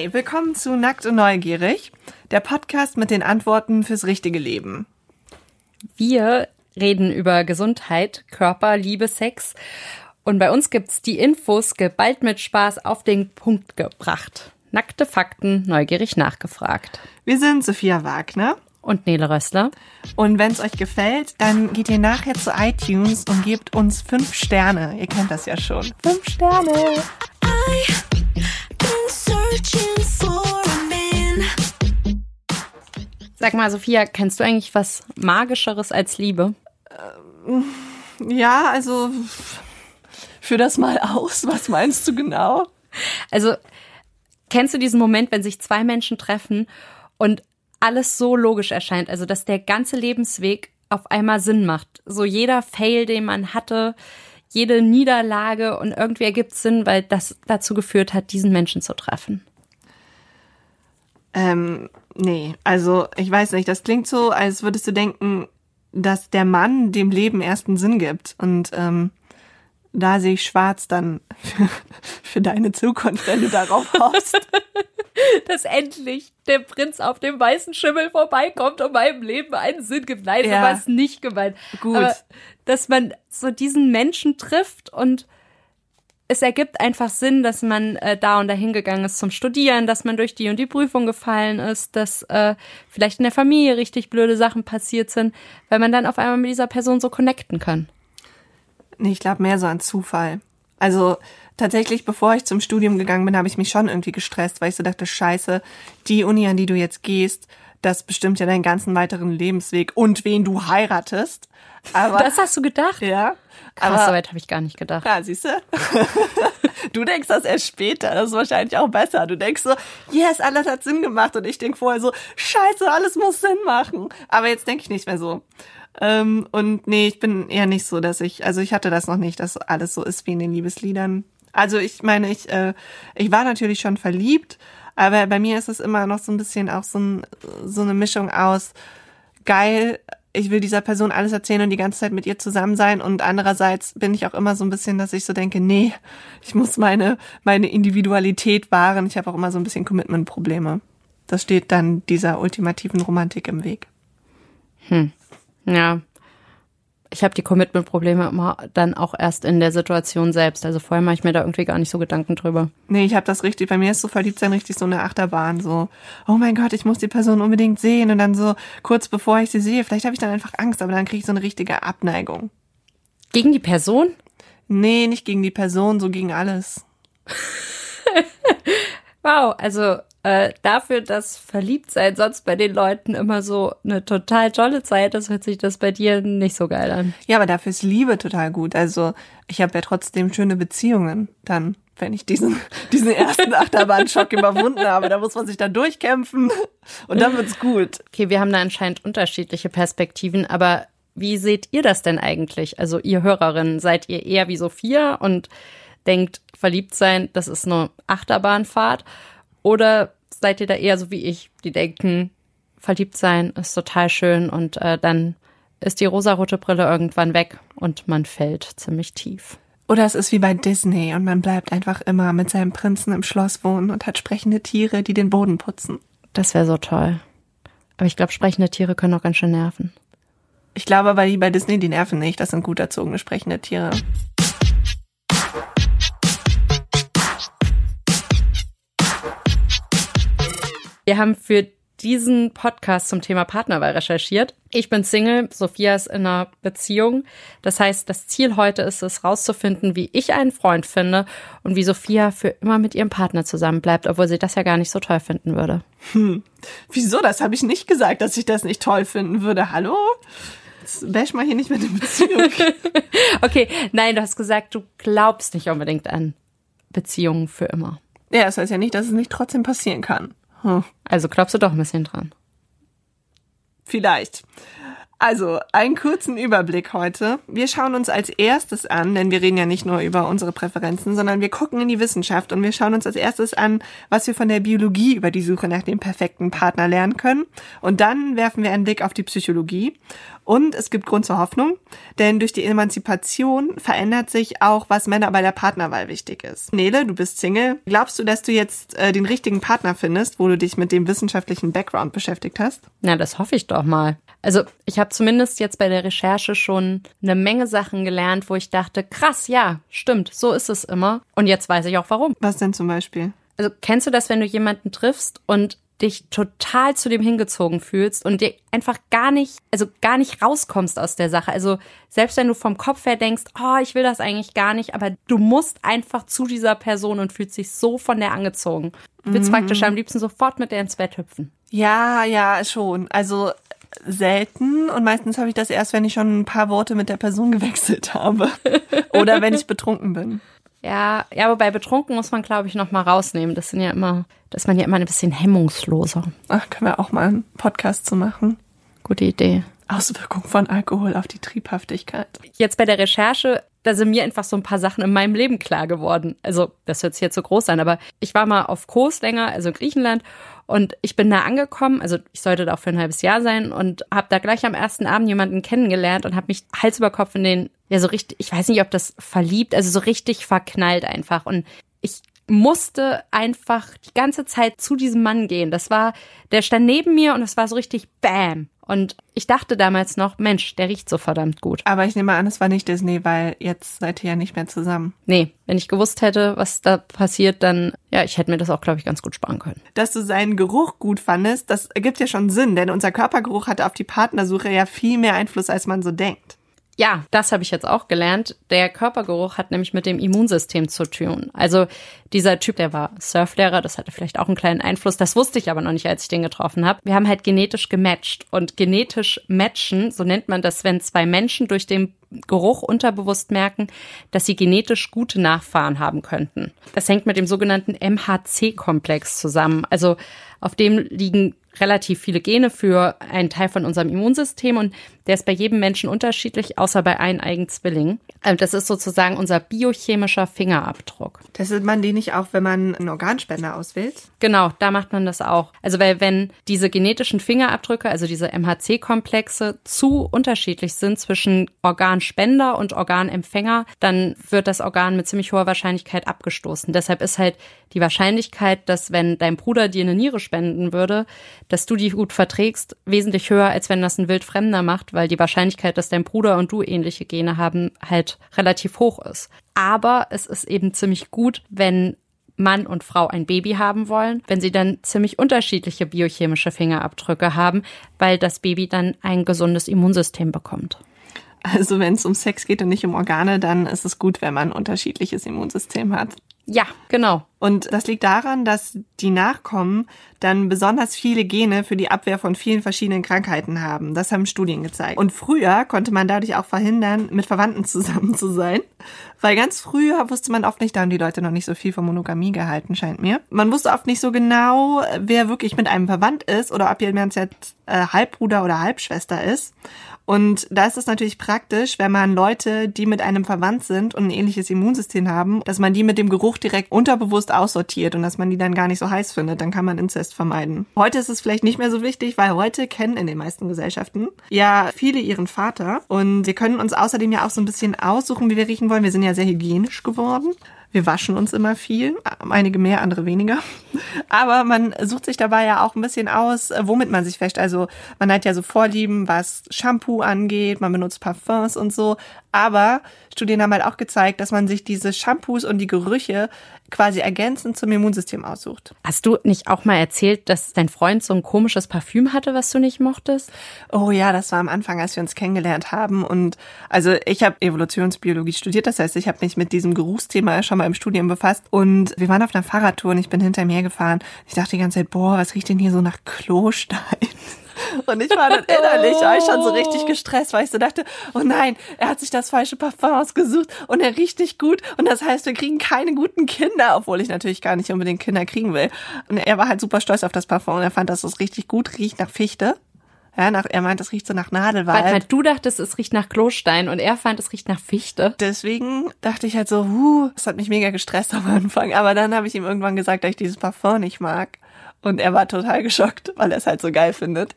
Hey, willkommen zu Nackt und Neugierig, der Podcast mit den Antworten fürs richtige Leben. Wir reden über Gesundheit, Körper, Liebe, Sex und bei uns gibt's die Infos geballt mit Spaß auf den Punkt gebracht. Nackte Fakten, neugierig nachgefragt. Wir sind Sophia Wagner Und Nele Rössler. und wenn es euch gefällt, dann geht ihr nachher zu iTunes und gebt uns fünf Sterne. Ihr kennt das ja schon. Fünf Sterne. been searching for a man. Sag mal, Sophia, kennst du eigentlich was Magischeres als Liebe? Ja, also für das mal aus. Was meinst du genau? Also, kennst du diesen Moment, wenn sich zwei Menschen treffen und alles so logisch erscheint? Also, dass der ganze Lebensweg auf einmal Sinn macht. So jeder Fail, den man hatte, jede Niederlage und irgendwie ergibt Sinn, weil das dazu geführt hat, diesen Menschen zu treffen. Ähm, nee, also ich weiß nicht, das klingt so, als würdest du denken, dass der Mann dem Leben ersten Sinn gibt. Und ähm, da sehe ich schwarz dann für, für deine Zukunft, wenn du darauf hoffst. Dass endlich der Prinz auf dem weißen Schimmel vorbeikommt und meinem Leben einen Sinn gibt. Nein, so Ja. war es nicht gemeint. Gut. Aber, dass man so diesen Menschen trifft und es ergibt einfach Sinn, dass man äh, da und dahin gegangen ist zum Studieren, dass man durch die und die Prüfung gefallen ist, dass äh, vielleicht in der Familie richtig blöde Sachen passiert sind, weil man dann auf einmal mit dieser Person so connecten kann. Nee, ich glaube mehr so an Zufall. Also tatsächlich, bevor ich zum Studium gegangen bin, habe ich mich schon irgendwie gestresst, weil ich so dachte, scheiße, die Uni, an die du jetzt gehst, das bestimmt ja deinen ganzen weiteren Lebensweg und wen du heiratest. Aber Das hast du gedacht? ja, Krass, aber so weit habe ich gar nicht gedacht. Ja, siehst du? du denkst das erst später. Das ist wahrscheinlich auch besser. Du denkst so, yes, alles hat Sinn gemacht. Und ich denk vorher so, scheiße, alles muss Sinn machen. Aber jetzt denke ich nicht mehr so. Ähm, und nee, ich bin eher nicht so, dass ich, also ich hatte das noch nicht, dass alles so ist wie in den Liebesliedern. Also ich meine, ich, äh, ich war natürlich schon verliebt, aber bei mir ist es immer noch so ein bisschen auch so, ein, so eine Mischung aus geil, ich will dieser Person alles erzählen und die ganze Zeit mit ihr zusammen sein und andererseits bin ich auch immer so ein bisschen, dass ich so denke, nee, ich muss meine meine Individualität wahren. Ich habe auch immer so ein bisschen Commitment-Probleme. Das steht dann dieser ultimativen Romantik im Weg. Ja. Ich habe die Commitment-Probleme immer dann auch erst in der Situation selbst. Also vorher mache ich mir da irgendwie gar nicht so Gedanken drüber. Nee, ich habe das richtig, bei mir ist so verliebt sein richtig so eine Achterbahn, so, oh mein Gott, ich muss die Person unbedingt sehen und dann so kurz bevor ich sie sehe, vielleicht habe ich dann einfach Angst, aber dann kriege ich so eine richtige Abneigung. Gegen die Person? Nee, nicht gegen die Person, so gegen alles. Wow, also äh, dafür, dass Verliebtsein sonst bei den Leuten immer so eine total tolle Zeit ist, hört sich das bei dir nicht so geil an. Ja, aber dafür ist Liebe total gut. Also ich habe ja trotzdem schöne Beziehungen dann, wenn ich diesen, diesen ersten Achterbahnschock überwunden habe. Da muss man sich dann durchkämpfen und dann wird's gut. Okay, wir haben da anscheinend unterschiedliche Perspektiven, aber wie seht ihr das denn eigentlich? Also ihr Hörerinnen, seid ihr eher wie Sophia und denkt, verliebt sein, das ist eine Achterbahnfahrt? Oder seid ihr da eher so wie ich, die denken, verliebt sein ist total schön und äh, dann ist die rosarote Brille irgendwann weg und man fällt ziemlich tief. Oder es ist wie bei Disney und man bleibt einfach immer mit seinem Prinzen im Schloss wohnen und hat sprechende Tiere, die den Boden putzen. Das wäre so toll. Aber ich glaube, sprechende Tiere können auch ganz schön nerven. Ich glaube aber die bei Disney, die nerven nicht. Das sind gut erzogene sprechende Tiere. Wir haben für diesen Podcast zum Thema Partnerwahl recherchiert. Ich bin Single, Sophia ist in einer Beziehung. Das heißt, das Ziel heute ist es, rauszufinden, wie ich einen Freund finde und wie Sophia für immer mit ihrem Partner zusammen bleibt, obwohl sie das ja gar nicht so toll finden würde. Wieso? Das habe ich nicht gesagt, dass ich das nicht toll finden würde. Hallo? Jetzt bash mal hier nicht mit der Beziehung. Okay, nein, du hast gesagt, du glaubst nicht unbedingt an Beziehungen für immer. ja, das heißt ja nicht, dass es nicht trotzdem passieren kann. Hm. Also glaubst du doch ein bisschen dran. Vielleicht. Also, einen kurzen Überblick heute. Wir schauen uns als erstes an, denn wir reden ja nicht nur über unsere Präferenzen, sondern wir gucken in die Wissenschaft und wir schauen uns als erstes an, was wir von der Biologie über die Suche nach dem perfekten Partner lernen können. Und dann werfen wir einen Blick auf die Psychologie. Und es gibt Grund zur Hoffnung, denn durch die Emanzipation verändert sich auch, was Männer bei der Partnerwahl wichtig ist. Nele, du bist Single. Glaubst du, dass du jetzt äh, den richtigen Partner findest, wo du dich mit dem wissenschaftlichen Background beschäftigt hast? Na, das hoffe ich doch mal. Also ich habe zumindest jetzt bei der Recherche schon eine Menge Sachen gelernt, wo ich dachte, krass, ja, stimmt, so ist es immer. Und jetzt weiß ich auch warum. Was denn zum Beispiel? Also kennst du das, wenn du jemanden triffst und dich total zu dem hingezogen fühlst und dir einfach gar nicht, also gar nicht rauskommst aus der Sache. Also selbst wenn du vom Kopf her denkst, oh, ich will das eigentlich gar nicht, aber du musst einfach zu dieser Person und fühlst dich so von der angezogen. Du willst praktisch am liebsten sofort mit der ins Bett hüpfen. Ja, ja, schon. Also selten und meistens habe ich das erst, wenn ich schon ein paar Worte mit der Person gewechselt habe oder wenn ich betrunken bin. Ja, ja, aber bei betrunken muss man, glaube ich, noch mal rausnehmen. Das sind ja immer, das ist man ja immer ein bisschen hemmungsloser. Ach, können wir auch mal einen Podcast zu machen. Gute Idee. Auswirkung von Alkohol auf die Triebhaftigkeit. Jetzt bei der Recherche, da sind mir einfach so ein paar Sachen in meinem Leben klar geworden. Also, das hört sich jetzt so groß an, aber ich war mal auf Kos länger, also in Griechenland, und ich bin da angekommen, also ich sollte da auch für ein halbes Jahr sein und habe da gleich am ersten Abend jemanden kennengelernt und habe mich Hals über Kopf in den, ja so richtig, ich weiß nicht, ob das verliebt, also so richtig verknallt einfach. Und ich musste einfach die ganze Zeit zu diesem Mann gehen. Das war, der stand neben mir und es war so richtig Bam. Und ich dachte damals noch, Mensch, der riecht so verdammt gut. Aber ich nehme an, es war nicht Disney, weil jetzt seid ihr ja nicht mehr zusammen. Nee, wenn ich gewusst hätte, was da passiert, dann, ja, ich hätte mir das auch, glaube ich, ganz gut sparen können. Dass du seinen Geruch gut fandest, das ergibt ja schon Sinn, denn unser Körpergeruch hat auf die Partnersuche ja viel mehr Einfluss, als man so denkt. Ja, das habe ich jetzt auch gelernt. Der Körpergeruch hat nämlich mit dem Immunsystem zu tun. Also dieser Typ, der war Surflehrer, das hatte vielleicht auch einen kleinen Einfluss. Das wusste ich aber noch nicht, als ich den getroffen habe. Wir haben halt genetisch gematcht. Und genetisch matchen, so nennt man das, wenn zwei Menschen durch den Geruch unterbewusst merken, dass sie genetisch gute Nachfahren haben könnten. Das hängt mit dem sogenannten MHC-Komplex zusammen. Also auf dem liegen relativ viele Gene für einen Teil von unserem Immunsystem und der ist bei jedem Menschen unterschiedlich, außer bei eineigen Zwillingen. Also Das ist sozusagen unser biochemischer Fingerabdruck. Testet man den nicht auch, wenn man einen Organspender auswählt? Genau, da macht man das auch. Also weil wenn diese genetischen Fingerabdrücke, also diese MHC-Komplexe zu unterschiedlich sind zwischen Organspender und Organempfänger, dann wird das Organ mit ziemlich hoher Wahrscheinlichkeit abgestoßen. Deshalb ist halt die Wahrscheinlichkeit, dass wenn dein Bruder dir eine Niere spenden würde, dass du die gut verträgst, wesentlich höher, als wenn das ein Wildfremder macht, weil die Wahrscheinlichkeit, dass dein Bruder und du ähnliche Gene haben, halt relativ hoch ist. Aber es ist eben ziemlich gut, wenn Mann und Frau ein Baby haben wollen, wenn sie dann ziemlich unterschiedliche biochemische Fingerabdrücke haben, weil das Baby dann ein gesundes Immunsystem bekommt. Also wenn es um Sex geht und nicht um Organe, dann ist es gut, wenn man ein unterschiedliches Immunsystem hat. Ja, genau. Und das liegt daran, dass die Nachkommen dann besonders viele Gene für die Abwehr von vielen verschiedenen Krankheiten haben. Das haben Studien gezeigt. Und früher konnte man dadurch auch verhindern, mit Verwandten zusammen zu sein. Weil ganz früher wusste man oft nicht, da haben die Leute noch nicht so viel von Monogamie gehalten, scheint mir. Man wusste oft nicht so genau, wer wirklich mit einem verwandt ist oder ob jemand jetzt äh, Halbbruder oder Halbschwester ist. Und da ist es natürlich praktisch, wenn man Leute, die mit einem verwandt sind und ein ähnliches Immunsystem haben, dass man die mit dem Geruch direkt unterbewusst aussortiert und dass man die dann gar nicht so heiß findet. Dann kann man Inzest vermeiden. Heute ist es vielleicht nicht mehr so wichtig, weil heute kennen in den meisten Gesellschaften ja viele ihren Vater. Und wir können uns außerdem ja auch so ein bisschen aussuchen, wie wir riechen wollen. Wir sind ja sehr hygienisch geworden. Wir waschen uns immer viel, einige mehr, andere weniger. Aber man sucht sich dabei ja auch ein bisschen aus, womit man sich wäscht. Also man hat ja so Vorlieben, was Shampoo angeht, man benutzt Parfums und so. Aber Studien haben halt auch gezeigt, dass man sich diese Shampoos und die Gerüche quasi ergänzend zum Immunsystem aussucht. Hast du nicht auch mal erzählt, dass dein Freund so ein komisches Parfüm hatte, was du nicht mochtest? Oh ja, das war am Anfang, als wir uns kennengelernt haben. Und also ich habe Evolutionsbiologie studiert, das heißt, ich habe mich mit diesem Geruchsthema schon mal im Studium befasst. Und wir waren auf einer Fahrradtour und ich bin hinter ihm hergefahren. Ich dachte die ganze Zeit, boah, was riecht denn hier so nach Klostein? Und ich war dann innerlich, ich schon so richtig gestresst, weil ich so dachte, oh nein, er hat sich das falsche Parfum ausgesucht und er riecht nicht gut. Und das heißt, wir kriegen keine guten Kinder, obwohl ich natürlich gar nicht unbedingt Kinder kriegen will. Und er war halt super stolz auf das Parfum und er fand, dass es richtig gut riecht nach Fichte. Ja, nach, er meint, es riecht so nach Nadelwald. Warte mal, du dachtest, es riecht nach Klostein und er fand, es riecht nach Fichte. Deswegen dachte ich halt so, huh, das hat mich mega gestresst am Anfang. Aber dann habe ich ihm irgendwann gesagt, dass ich dieses Parfum nicht mag. Und er war total geschockt, weil er es halt so geil findet.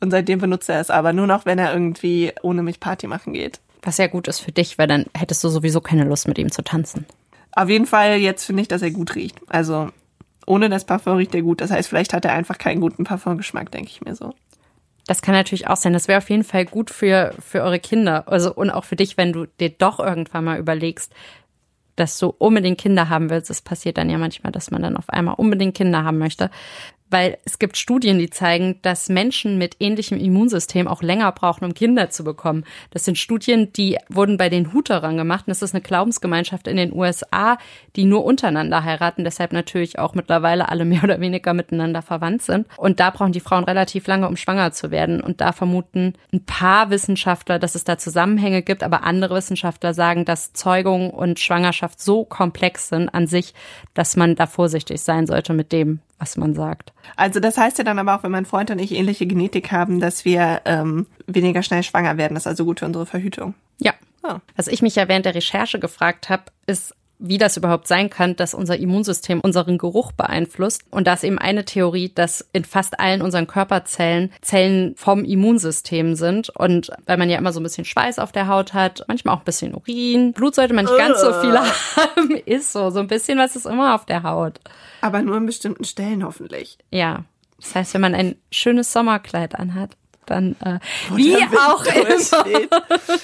Und seitdem benutzt er es aber nur noch, wenn er irgendwie ohne mich Party machen geht. Was ja gut ist für dich, weil dann hättest du sowieso keine Lust mit ihm zu tanzen. Auf jeden Fall jetzt finde ich, dass er gut riecht. Also ohne das Parfum riecht er gut. Das heißt, vielleicht hat er einfach keinen guten Parfumgeschmack, denke ich mir so. Das kann natürlich auch sein. Das wäre auf jeden Fall gut für, für eure Kinder. Also und auch für dich, wenn du dir doch irgendwann mal überlegst, dass du unbedingt Kinder haben willst. Es passiert dann ja manchmal, dass man dann auf einmal unbedingt Kinder haben möchte. Weil es gibt Studien, die zeigen, dass Menschen mit ähnlichem Immunsystem auch länger brauchen, um Kinder zu bekommen. Das sind Studien, die wurden bei den Hutterern gemacht. Und das ist eine Glaubensgemeinschaft in den USA, die nur untereinander heiraten, deshalb natürlich auch mittlerweile alle mehr oder weniger miteinander verwandt sind. Und da brauchen die Frauen relativ lange, um schwanger zu werden. Und da vermuten ein paar Wissenschaftler, dass es da Zusammenhänge gibt, aber andere Wissenschaftler sagen, dass Zeugung und Schwangerschaft so komplex sind an sich, dass man da vorsichtig sein sollte mit dem, was man sagt. Also das heißt ja dann aber auch, wenn mein Freund und ich ähnliche Genetik haben, dass wir ähm, weniger schnell schwanger werden. Das ist also gut für unsere Verhütung. Ja. Ah. Was ich mich ja während der Recherche gefragt habe, ist, wie das überhaupt sein kann, dass unser Immunsystem unseren Geruch beeinflusst. Und da ist eben eine Theorie, dass in fast allen unseren Körperzellen Zellen vom Immunsystem sind. Und weil man ja immer so ein bisschen Schweiß auf der Haut hat, manchmal auch ein bisschen Urin, Blut sollte man nicht ganz so viel haben, ist so. So ein bisschen was ist immer auf der Haut. Aber nur an bestimmten Stellen hoffentlich. Ja. Das heißt, wenn man ein schönes Sommerkleid anhat, dann äh, wie auch immer. durchsteht.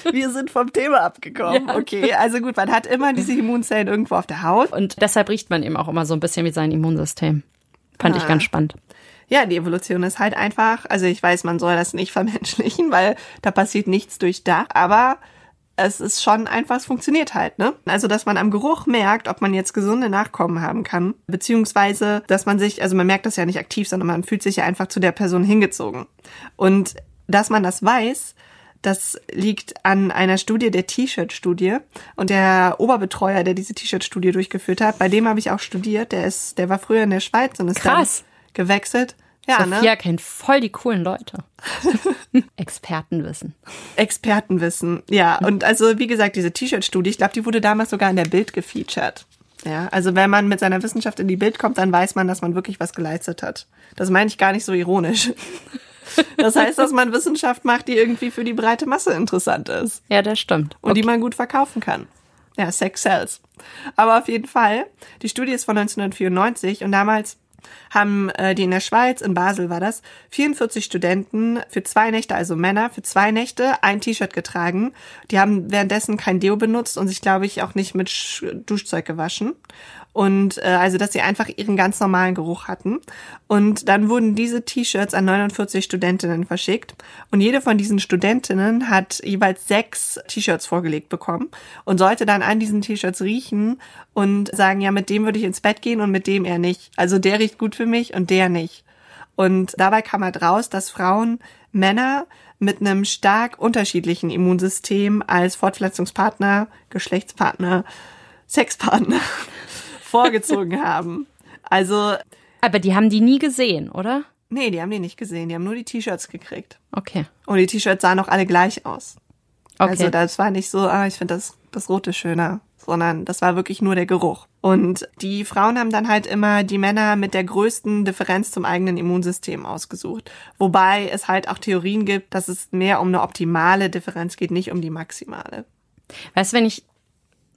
Wir sind vom Thema abgekommen. Ja. Okay, also gut, man hat immer diese Immunzellen irgendwo auf der Haut. Und deshalb riecht man eben auch immer so ein bisschen wie sein Immunsystem. Fand ich Ah. ganz spannend. Ja, die Evolution ist halt einfach, also ich weiß, man soll das nicht vermenschlichen, weil da passiert nichts durch Dach, aber es ist schon einfach, es funktioniert halt, ne? Also, dass man am Geruch merkt, ob man jetzt gesunde Nachkommen haben kann, beziehungsweise, dass man sich, also man merkt das ja nicht aktiv, sondern man fühlt sich ja einfach zu der Person hingezogen. Und dass man das weiß, das liegt an einer Studie der T-Shirt-Studie. Und der Oberbetreuer, der diese T-Shirt-Studie durchgeführt hat, bei dem habe ich auch studiert. Der ist, der war früher in der Schweiz und ist Krass. dann gewechselt. Ja, Sophia ne? kennt voll die coolen Leute. Expertenwissen. Expertenwissen. Ja, und also wie gesagt, diese T-Shirt-Studie, ich glaube, die wurde damals sogar in der Bild gefeatured. Ja, also wenn man mit seiner Wissenschaft in die Bild kommt, dann weiß man, dass man wirklich was geleistet hat. Das meine ich gar nicht so ironisch. Das heißt, dass man Wissenschaft macht, die irgendwie für die breite Masse interessant ist. Ja, das stimmt. und die man gut verkaufen kann. Ja, Sex sells. Aber auf jeden Fall, die Studie ist von 1994 und damals haben äh, die in der Schweiz, in Basel war das, 44 Studenten für zwei Nächte, also Männer, für zwei Nächte ein T-Shirt getragen. Die haben währenddessen kein Deo benutzt und sich, glaube ich, auch nicht mit Sch Duschzeug gewaschen. Und äh, also, dass sie einfach ihren ganz normalen Geruch hatten. Und dann wurden diese T-Shirts an 49 Studentinnen verschickt. Und jede von diesen Studentinnen hat jeweils sechs T-Shirts vorgelegt bekommen und sollte dann an diesen T-Shirts riechen und sagen, ja, mit dem würde ich ins Bett gehen und mit dem eher nicht. Also der riecht gut für mich und der nicht. Und dabei kam halt raus, dass Frauen Männer mit einem stark unterschiedlichen Immunsystem als Fortpflanzungspartner, Geschlechtspartner, Sexpartner vorgezogen haben. Also, Aber die haben die nie gesehen, oder? nee, die haben die nicht gesehen. Die haben nur die T-Shirts gekriegt. Okay. Und die T-Shirts sahen auch alle gleich aus. Okay. Also das war nicht so, ah, ich finde das, das Rote schöner, sondern das war wirklich nur der Geruch. Und die Frauen haben dann halt immer die Männer mit der größten Differenz zum eigenen Immunsystem ausgesucht. Wobei es halt auch Theorien gibt, dass es mehr um eine optimale Differenz geht, nicht um die maximale. Weißt du, wenn ich,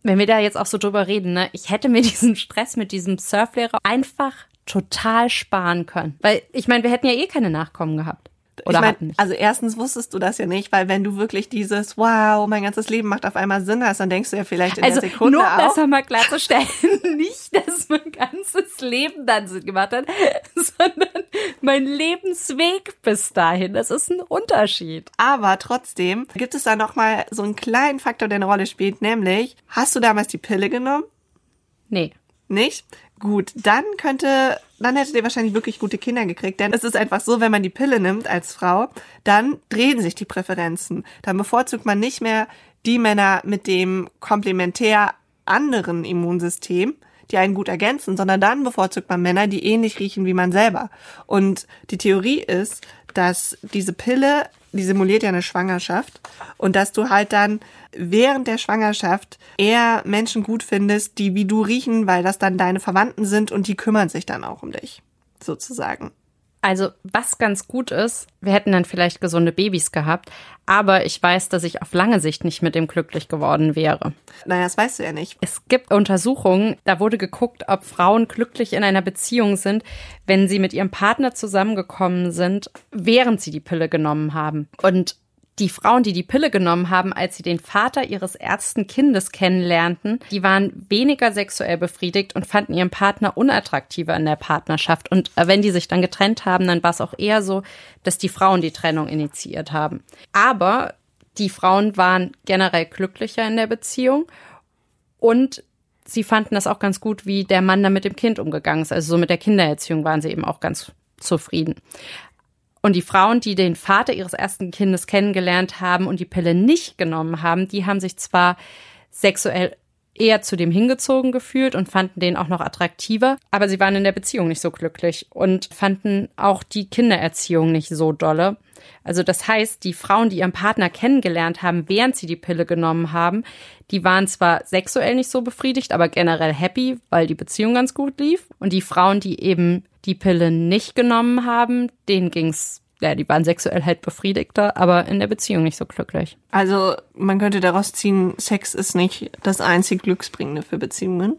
wenn wir da jetzt auch so drüber reden, ne, ich hätte mir diesen Stress mit diesem Surflehrer einfach total sparen können. Weil, ich meine, wir hätten ja eh keine Nachkommen gehabt. Oder ich mein, also erstens wusstest du das ja nicht, weil wenn du wirklich dieses Wow, mein ganzes Leben macht auf einmal Sinn hast, dann denkst du ja vielleicht in Also der Sekunde nur auch. besser mal klarzustellen, nicht, dass mein ganzes Leben dann Sinn gemacht hat, sondern mein Lebensweg bis dahin. Das ist ein Unterschied. Aber trotzdem gibt es da noch mal so einen kleinen Faktor, der eine Rolle spielt, nämlich hast du damals die Pille genommen? Nee. Nicht? Gut, dann könnte, dann hättet ihr wahrscheinlich wirklich gute Kinder gekriegt, denn es ist einfach so, wenn man die Pille nimmt als Frau, dann drehen sich die Präferenzen. Dann bevorzugt man nicht mehr die Männer mit dem komplementär anderen Immunsystem, die einen gut ergänzen, sondern dann bevorzugt man Männer, die ähnlich riechen wie man selber. Und die Theorie ist, dass diese Pille, die simuliert ja eine Schwangerschaft und dass du halt dann während der Schwangerschaft eher Menschen gut findest, die wie du riechen, weil das dann deine Verwandten sind und die kümmern sich dann auch um dich. sozusagen. Also, was ganz gut ist, wir hätten dann vielleicht gesunde Babys gehabt, aber ich weiß, dass ich auf lange Sicht nicht mit dem glücklich geworden wäre. Naja, das weißt du ja nicht. Es gibt Untersuchungen, da wurde geguckt, ob Frauen glücklich in einer Beziehung sind, wenn sie mit ihrem Partner zusammengekommen sind, während sie die Pille genommen haben. Und die Frauen, die die Pille genommen haben, als sie den Vater ihres ersten Kindes kennenlernten, die waren weniger sexuell befriedigt und fanden ihren Partner unattraktiver in der Partnerschaft. Und äh, wenn die sich dann getrennt haben, dann war es auch eher so, dass die Frauen die Trennung initiiert haben. Aber die Frauen waren generell glücklicher in der Beziehung und sie fanden das auch ganz gut, wie der Mann da mit dem Kind umgegangen ist. Also so mit der Kindererziehung waren sie eben auch ganz zufrieden. Und die Frauen, die den Vater ihres ersten Kindes kennengelernt haben und die Pille nicht genommen haben, die haben sich zwar sexuell eher zu dem hingezogen gefühlt und fanden den auch noch attraktiver, aber sie waren in der Beziehung nicht so glücklich und fanden auch die Kindererziehung nicht so dolle. Also das heißt, die Frauen, die ihren Partner kennengelernt haben, während sie die Pille genommen haben, die waren zwar sexuell nicht so befriedigt, aber generell happy, weil die Beziehung ganz gut lief. Und die Frauen, die eben die Pille nicht genommen haben, denen ging's ja, die waren sexuell halt befriedigter, aber in der Beziehung nicht so glücklich. Also man könnte daraus ziehen, Sex ist nicht das einzig Glücksbringende für Beziehungen.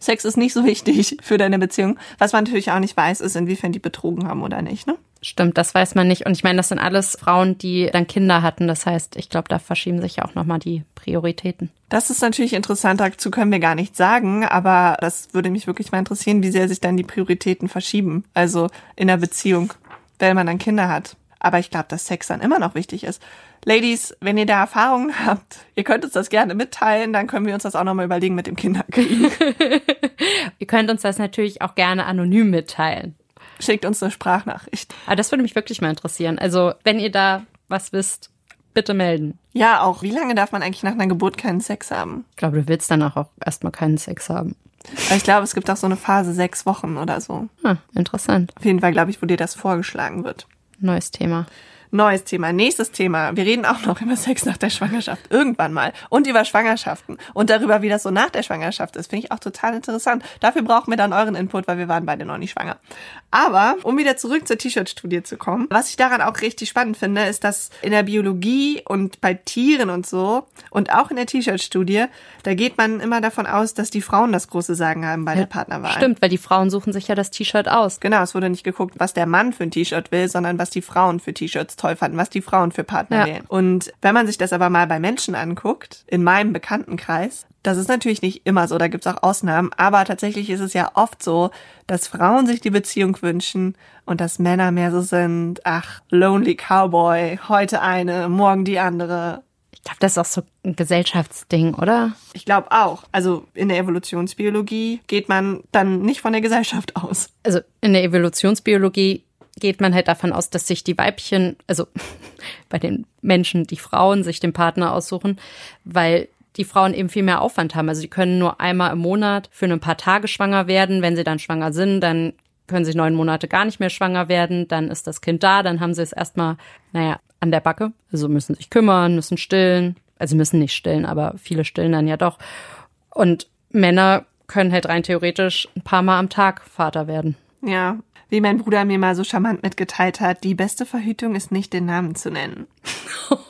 Sex ist nicht so wichtig für deine Beziehung. Was man natürlich auch nicht weiß, ist, inwiefern die betrogen haben oder nicht. Ne? Stimmt, das weiß man nicht. Und ich meine, das sind alles Frauen, die dann Kinder hatten. Das heißt, ich glaube, da verschieben sich ja auch nochmal die Prioritäten. Das ist natürlich interessant, dazu können wir gar nichts sagen, aber das würde mich wirklich mal interessieren, wie sehr sich dann die Prioritäten verschieben. Also in der Beziehung, wenn man dann Kinder hat. Aber ich glaube, dass Sex dann immer noch wichtig ist. Ladies, wenn ihr da Erfahrungen habt, ihr könnt uns das gerne mitteilen, dann können wir uns das auch nochmal überlegen mit dem Kinderkrieg. Ihr könnt uns das natürlich auch gerne anonym mitteilen. Schickt uns eine Sprachnachricht. Aber das würde mich wirklich mal interessieren. Also, wenn ihr da was wisst, bitte melden. Ja, auch. Wie lange darf man eigentlich nach einer Geburt keinen Sex haben? Ich glaube, du willst danach auch erstmal keinen Sex haben. Ich glaube, es gibt auch so eine Phase sechs Wochen oder so. Ah, interessant. Auf jeden Fall, glaube ich, wo dir das vorgeschlagen wird. Neues Thema. Neues Thema, nächstes Thema. Wir reden auch noch über Sex nach der Schwangerschaft. Irgendwann mal. Und über Schwangerschaften. Und darüber, wie das so nach der Schwangerschaft ist. Finde ich auch total interessant. Dafür brauchen wir dann euren Input, weil wir waren beide noch nicht schwanger. Aber, um wieder zurück zur T-Shirt-Studie zu kommen, was ich daran auch richtig spannend finde, ist, dass in der Biologie und bei Tieren und so und auch in der T-Shirt-Studie, da geht man immer davon aus, dass die Frauen das große Sagen haben bei der Partnerwahl. Stimmt, weil die Frauen suchen sich ja das T-Shirt aus. Genau, es wurde nicht geguckt, was der Mann für ein T-Shirt will, sondern was die Frauen für T-Shirts toll fanden, was die Frauen für Partner Ja. wählen. Und wenn man sich das aber mal bei Menschen anguckt, in meinem Bekanntenkreis, das ist natürlich nicht immer so, da gibt's auch Ausnahmen, aber tatsächlich ist es ja oft so, dass Frauen sich die Beziehung wünschen und dass Männer mehr so sind, ach, Lonely Cowboy, heute eine, morgen die andere. Ich glaube, das ist auch so ein Gesellschaftsding, oder? Ich glaube auch. Also in der Evolutionsbiologie geht man dann nicht von der Gesellschaft aus. Also in der Evolutionsbiologie geht man halt davon aus, dass sich die Weibchen, also bei den Menschen, die Frauen sich den Partner aussuchen, weil die Frauen eben viel mehr Aufwand haben. Also die können nur einmal im Monat für ein paar Tage schwanger werden. Wenn sie dann schwanger sind, dann können sie neun Monate gar nicht mehr schwanger werden. Dann ist das Kind da, dann haben sie es erstmal, naja, an der Backe. Also müssen sich kümmern, müssen stillen. Also müssen nicht stillen, aber viele stillen dann ja doch. Und Männer können halt rein theoretisch ein paar Mal am Tag Vater werden. Ja, wie mein Bruder mir mal so charmant mitgeteilt hat, die beste Verhütung ist nicht den Namen zu nennen.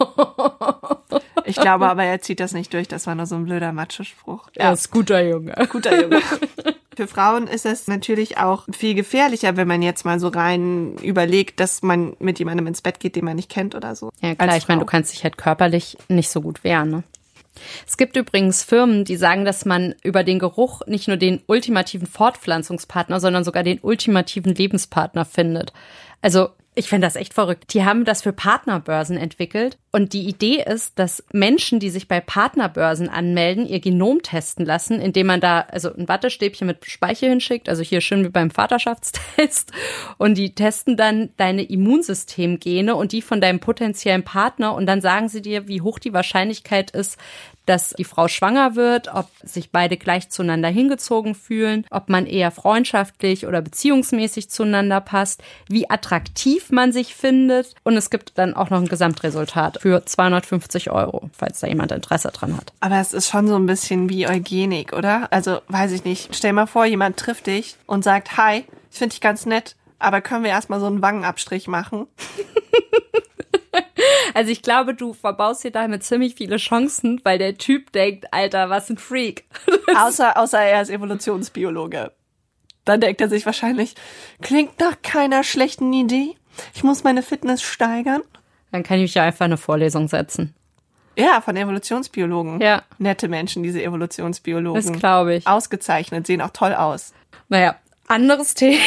Ich glaube aber, er zieht das nicht durch. Das war nur so ein blöder Macho-Spruch. Er ist guter Junge. guter Junge. Für Frauen ist es natürlich auch viel gefährlicher, wenn man jetzt mal so rein überlegt, dass man mit jemandem ins Bett geht, den man nicht kennt oder so. Ja, klar, ich meine, du kannst dich halt körperlich nicht so gut wehren, ne? Es gibt übrigens Firmen, die sagen, dass man über den Geruch nicht nur den ultimativen Fortpflanzungspartner, sondern sogar den ultimativen Lebenspartner findet. Also, ich finde das echt verrückt. Die haben das für Partnerbörsen entwickelt. Und die Idee ist, dass Menschen, die sich bei Partnerbörsen anmelden, ihr Genom testen lassen, indem man da also ein Wattestäbchen mit Speichel hinschickt, also hier schön wie beim Vaterschaftstest. Und die testen dann deine Immunsystemgene und die von deinem potenziellen Partner. Und dann sagen sie dir, wie hoch die Wahrscheinlichkeit ist, dass die Frau schwanger wird, ob sich beide gleich zueinander hingezogen fühlen, ob man eher freundschaftlich oder beziehungsmäßig zueinander passt, wie attraktiv man sich findet. Und es gibt dann auch noch ein Gesamtresultat für 250 Euro, falls da jemand Interesse dran hat. Aber es ist schon so ein bisschen wie Eugenik, oder? Also, weiß ich nicht. Stell mal vor, jemand trifft dich und sagt, hi, ich finde dich ganz nett, aber können wir erstmal so einen Wangenabstrich machen? Also ich glaube, du verbaust dir damit ziemlich viele Chancen, weil der Typ denkt, Alter, was ein Freak. Außer, außer er ist Evolutionsbiologe. Dann denkt er sich wahrscheinlich, klingt nach keiner schlechten Idee. Ich muss meine Fitness steigern. Dann kann ich mich ja einfach eine Vorlesung setzen. Ja, von Evolutionsbiologen. Ja. Nette Menschen, diese Evolutionsbiologen. Das glaube ich. Ausgezeichnet, sehen auch toll aus. Naja, anderes Thema.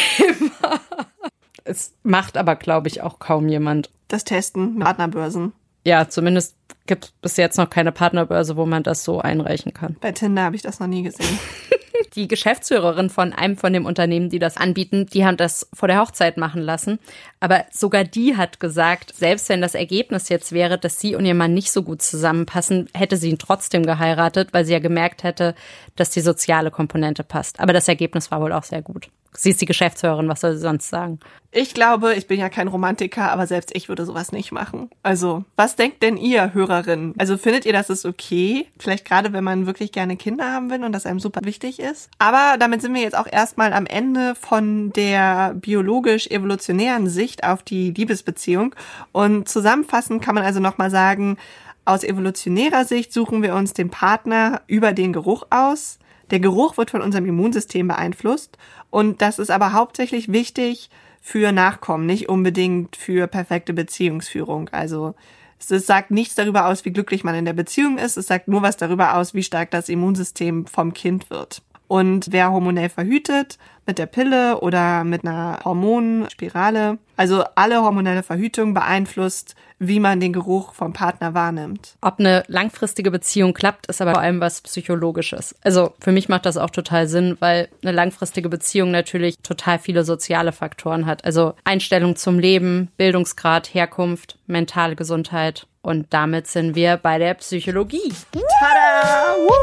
Es macht aber, glaube ich, auch kaum jemand. Das Testen, Partnerbörsen. Ja, zumindest gibt es bis jetzt noch keine Partnerbörse, wo man das so einreichen kann. Bei Tinder habe ich das noch nie gesehen. Die Geschäftsführerin von einem von dem Unternehmen, die das anbieten, die haben das vor der Hochzeit machen lassen. Aber sogar die hat gesagt, selbst wenn das Ergebnis jetzt wäre, dass sie und ihr Mann nicht so gut zusammenpassen, hätte sie ihn trotzdem geheiratet, weil sie ja gemerkt hätte, dass die soziale Komponente passt. Aber das Ergebnis war wohl auch sehr gut. Sie ist die Geschäftsführerin, was soll sie sonst sagen? Ich glaube, ich bin ja kein Romantiker, aber selbst ich würde sowas nicht machen. Also, was denkt denn ihr, Hörerin? Also, findet ihr, das ist okay? Vielleicht gerade, wenn man wirklich gerne Kinder haben will und das einem super wichtig ist. Aber damit sind wir jetzt auch erstmal am Ende von der biologisch-evolutionären Sicht auf die Liebesbeziehung. Und zusammenfassend kann man also nochmal sagen, aus evolutionärer Sicht suchen wir uns den Partner über den Geruch aus. Der Geruch wird von unserem Immunsystem beeinflusst und das ist aber hauptsächlich wichtig für Nachkommen, nicht unbedingt für perfekte Beziehungsführung. Also es sagt nichts darüber aus, wie glücklich man in der Beziehung ist, es sagt nur was darüber aus, wie stark das Immunsystem vom Kind wird. Und wer hormonell verhütet, mit der Pille oder mit einer Hormonspirale, also alle hormonelle Verhütung beeinflusst, wie man den Geruch vom Partner wahrnimmt. Ob eine langfristige Beziehung klappt, ist aber vor allem was Psychologisches. Also für mich macht das auch total Sinn, weil eine langfristige Beziehung natürlich total viele soziale Faktoren hat. Also Einstellung zum Leben, Bildungsgrad, Herkunft, mentale Gesundheit. Und damit sind wir bei der Psychologie. Tada! Woo!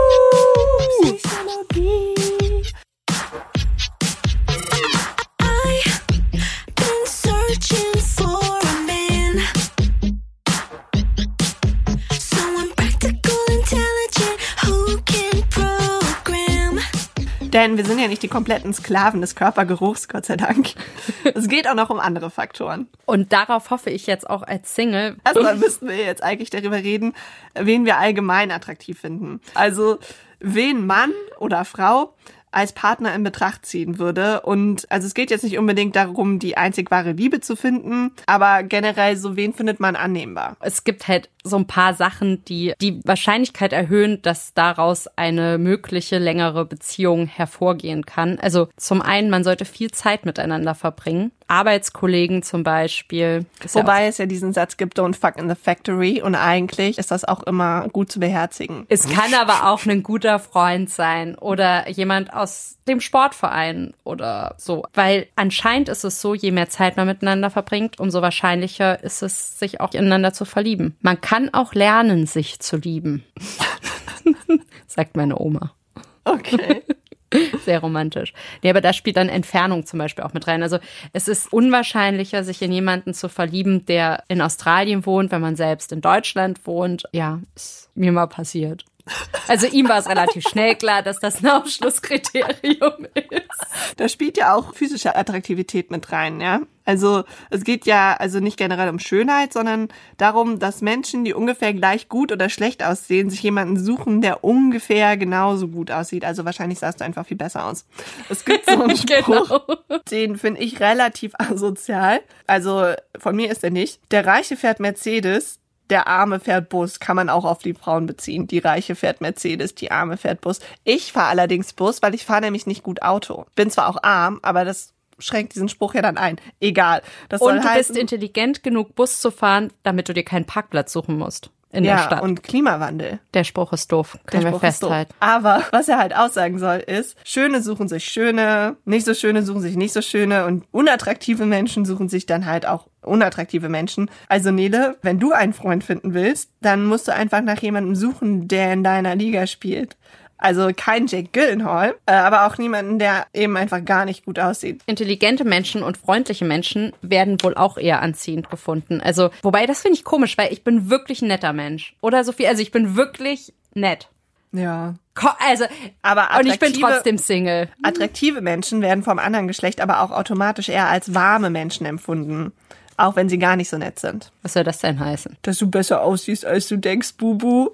I've Denn wir sind ja nicht die kompletten Sklaven des Körpergeruchs, Gott sei Dank. Es geht auch noch um andere Faktoren. Und darauf hoffe ich jetzt auch als Single. Erstmal müssten wir jetzt eigentlich darüber reden, wen wir allgemein attraktiv finden. Also wen Mann oder Frau als Partner in Betracht ziehen würde. Und also es geht jetzt nicht unbedingt darum, die einzig wahre Liebe zu finden, aber generell so, wen findet man annehmbar? Es gibt halt so ein paar Sachen, die die Wahrscheinlichkeit erhöhen, dass daraus eine mögliche längere Beziehung hervorgehen kann. Also zum einen, man sollte viel Zeit miteinander verbringen. Arbeitskollegen zum Beispiel. Ist ja Wobei es ja diesen Satz gibt, don't fuck in the factory. Und eigentlich ist das auch immer gut zu beherzigen. Es kann aber auch ein guter Freund sein oder jemand aus dem Sportverein oder so. Weil anscheinend ist es so, je mehr Zeit man miteinander verbringt, umso wahrscheinlicher ist es, sich auch ineinander zu verlieben. Man kann auch lernen, sich zu lieben. Sagt meine Oma. Okay. Sehr romantisch. Nee, aber da spielt dann Entfernung zum Beispiel auch mit rein. Also es ist unwahrscheinlicher, sich in jemanden zu verlieben, der in Australien wohnt, wenn man selbst in Deutschland wohnt. Ja, ist mir mal passiert. Also ihm war es relativ schnell klar, dass das ein Ausschlusskriterium ist. Da spielt ja auch physische Attraktivität mit rein, ja. Also es geht ja also nicht generell um Schönheit, sondern darum, dass Menschen, die ungefähr gleich gut oder schlecht aussehen, sich jemanden suchen, der ungefähr genauso gut aussieht. Also wahrscheinlich sahst du einfach viel besser aus. Es gibt so einen Spruch, den finde ich relativ asozial. Also von mir ist er nicht. Der Reiche fährt Mercedes, der Arme fährt Bus, kann man auch auf die Frauen beziehen. Die Reiche fährt Mercedes, die Arme fährt Bus. Ich fahre allerdings Bus, weil ich fahre nämlich nicht gut Auto. Bin zwar auch arm, aber das schränkt diesen Spruch ja dann ein. Egal. Das Und du heißen, bist intelligent genug, Bus zu fahren, damit du dir keinen Parkplatz suchen musst in ja, der Stadt. und Klimawandel. der Spruch ist doof, können wir Spruch ist doof. festhalten. Aber was er halt aussagen soll, ist, Schöne suchen sich Schöne, nicht so Schöne suchen sich nicht so Schöne und unattraktive Menschen suchen sich dann halt auch unattraktive Menschen. Also Nele, wenn du einen Freund finden willst, dann musst du einfach nach jemandem suchen, der in deiner Liga spielt. Also kein Jake Gyllenhaal, äh, aber auch niemanden, der eben einfach gar nicht gut aussieht. Intelligente Menschen und freundliche Menschen werden wohl auch eher anziehend gefunden. Also, wobei das finde ich komisch, weil ich bin wirklich ein netter Mensch. Oder Sophie, also ich bin wirklich nett. Ja. Also, Aber und ich bin trotzdem Single. Attraktive Menschen werden vom anderen Geschlecht aber auch automatisch eher als warme Menschen empfunden. Auch wenn sie gar nicht so nett sind. Was soll das denn heißen? Dass du besser aussiehst, als du denkst, Bubu.